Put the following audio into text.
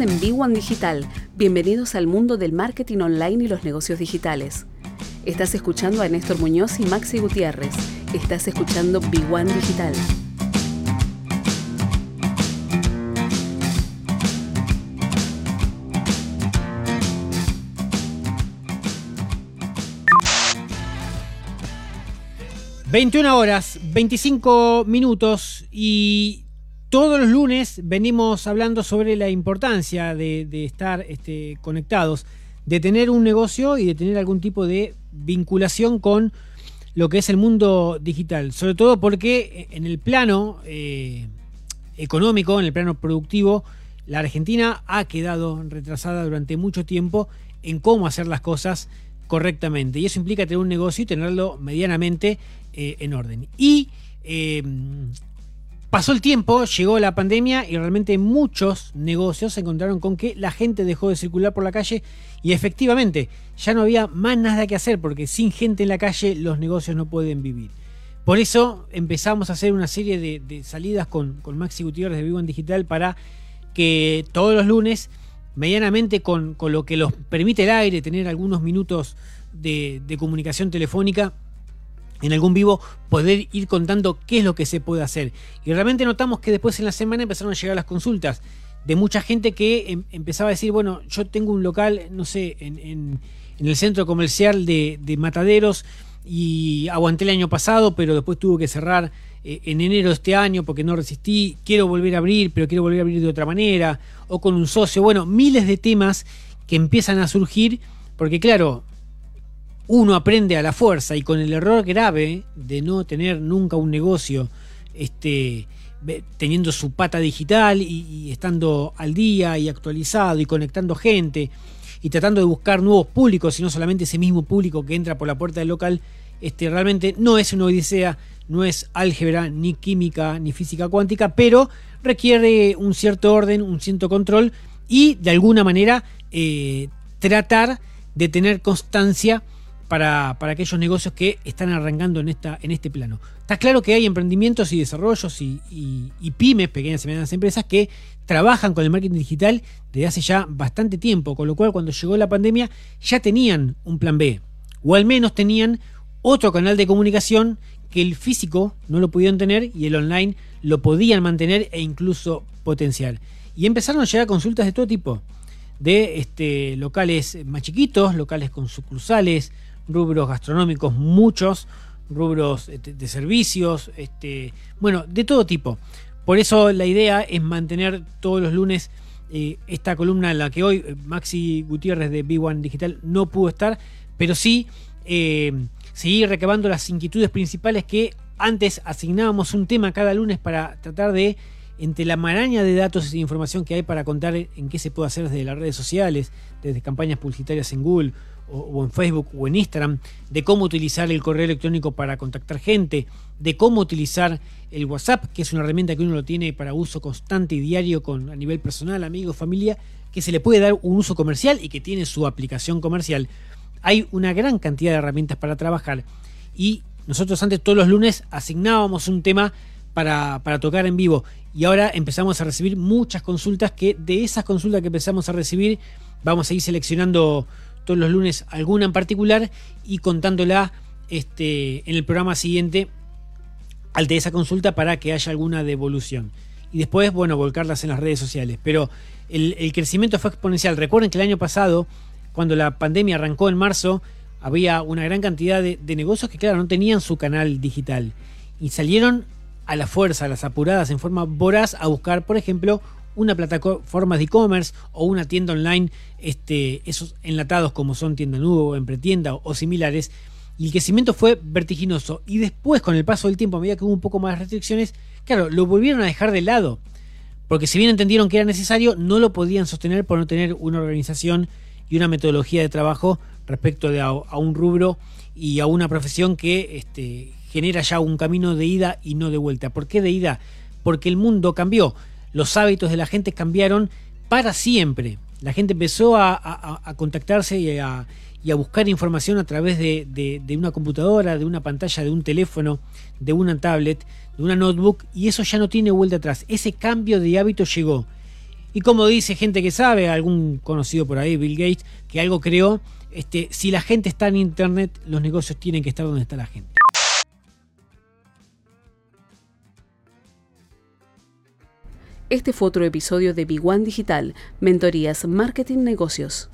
En B1 Digital. Bienvenidos al mundo del marketing online y los negocios digitales. Estás escuchando a Néstor Muñoz y Maxi Gutiérrez. Estás escuchando B1 Digital. ...21 horas, 25 minutos y todos los lunes venimos hablando sobre la importancia de, estar este, conectados, de tener un negocio y de tener algún tipo de vinculación con lo que es el mundo digital. Sobre todo porque en el plano eh, económico, en el plano productivo, la Argentina ha quedado retrasada durante mucho tiempo en cómo hacer las cosas correctamente. Y eso implica tener un negocio y tenerlo medianamente eh, en orden. Y eh, Pasó el tiempo, llegó la pandemia y realmente muchos negocios se encontraron con que la gente dejó de circular por la calle y efectivamente ya no había más nada que hacer porque sin gente en la calle los negocios no pueden vivir. Por eso empezamos a hacer una serie de, salidas con, Maxi Gutiérrez de Vivo en Digital para que todos los lunes, medianamente con, lo que los permite el aire, tener algunos minutos de comunicación telefónica, en algún vivo poder ir contando qué es lo que se puede hacer. Y realmente notamos que después en la semana empezaron a llegar las consultas de mucha gente que em, empezaba a decir, bueno, yo tengo un local, no sé, en, el centro comercial de, Mataderos y aguanté el año pasado, pero después tuvo que cerrar eh, en enero de este año porque no resistí, quiero volver a abrir, pero quiero volver a abrir de otra manera, o con un socio, bueno, miles de temas que empiezan a surgir, porque claro, uno aprende a la fuerza y con el error grave de no tener nunca un negocio este, teniendo su pata digital y, estando al día y actualizado y conectando gente y tratando de buscar nuevos públicos y no solamente ese mismo público que entra por la puerta del local, este, realmente no es una odisea, no es álgebra, ni química, ni física cuántica, pero requiere un cierto orden, un cierto control y de alguna manera eh, tratar de tener constancia para, aquellos negocios que están arrancando en, esta, en este plano. Está claro que hay emprendimientos y desarrollos y, pymes, pequeñas y medianas empresas, que trabajan con el marketing digital desde hace ya bastante tiempo, con lo cual cuando llegó la pandemia ya tenían un plan B, o al menos tenían otro canal de comunicación que el físico no lo pudieron tener y el online lo podían mantener e incluso potenciar. Y empezaron a llegar consultas de todo tipo, de este, locales más chiquitos, locales con sucursales, rubros gastronómicos, muchos, rubros este, de, servicios, este, bueno, de todo tipo. Por eso la idea es mantener todos los lunes eh, esta columna en la que hoy eh, Maxi Gutiérrez de B1 Digital no pudo estar, pero sí eh, seguir recabando las inquietudes principales que antes asignábamos un tema cada lunes para tratar de, entre la maraña de datos y información que hay para contar en qué se puede hacer desde las redes sociales, desde campañas publicitarias en Google o, en Facebook o en Instagram, de cómo utilizar el correo electrónico para contactar gente, de cómo utilizar el WhatsApp, que es una herramienta que uno lo tiene para uso constante y diario con, a nivel personal, amigos, familia, que se le puede dar un uso comercial y que tiene su aplicación comercial. Hay una gran cantidad de herramientas para trabajar y nosotros antes todos los lunes asignábamos un tema para, para, tocar en vivo y ahora empezamos a recibir muchas consultas que de esas consultas que empezamos a recibir vamos a ir seleccionando todos los lunes alguna en particular y contándola este, en el programa siguiente al de esa consulta para que haya alguna devolución. Y después, bueno, volcarlas en las redes sociales. Pero el, crecimiento fue exponencial. Recuerden que el año pasado, cuando la pandemia arrancó en marzo, había una gran cantidad de, de negocios que, claro, no tenían su canal digital. Y salieron a la fuerza, a las apuradas, en forma voraz, a buscar, por ejemplo, una plataforma de e-commerce o una tienda online, este, esos enlatados como son tienda nube o empretienda o, similares. Y el crecimiento fue vertiginoso. Y después, con el paso del tiempo, a medida que hubo un poco más de restricciones, claro, lo volvieron a dejar de lado. Porque si bien entendieron que era necesario, no lo podían sostener por no tener una organización y una metodología de trabajo respecto de a, un rubro y a una profesión que este, genera ya un camino de ida y no de vuelta. ¿Por qué de ida? Porque el mundo cambió los hábitos de la gente cambiaron para siempre. La gente empezó a, contactarse y a, buscar información a través de, de, una computadora, de una pantalla, de un teléfono, de una tablet, de una notebook, y eso ya no tiene vuelta atrás. Ese cambio de hábito llegó. Y como dice gente que sabe, algún conocido por ahí, Bill Gates, que algo creó, este, si la gente está en Internet, los negocios tienen que estar donde está la gente. Este fue otro episodio de Big One Digital, Mentorías Marketing Negocios.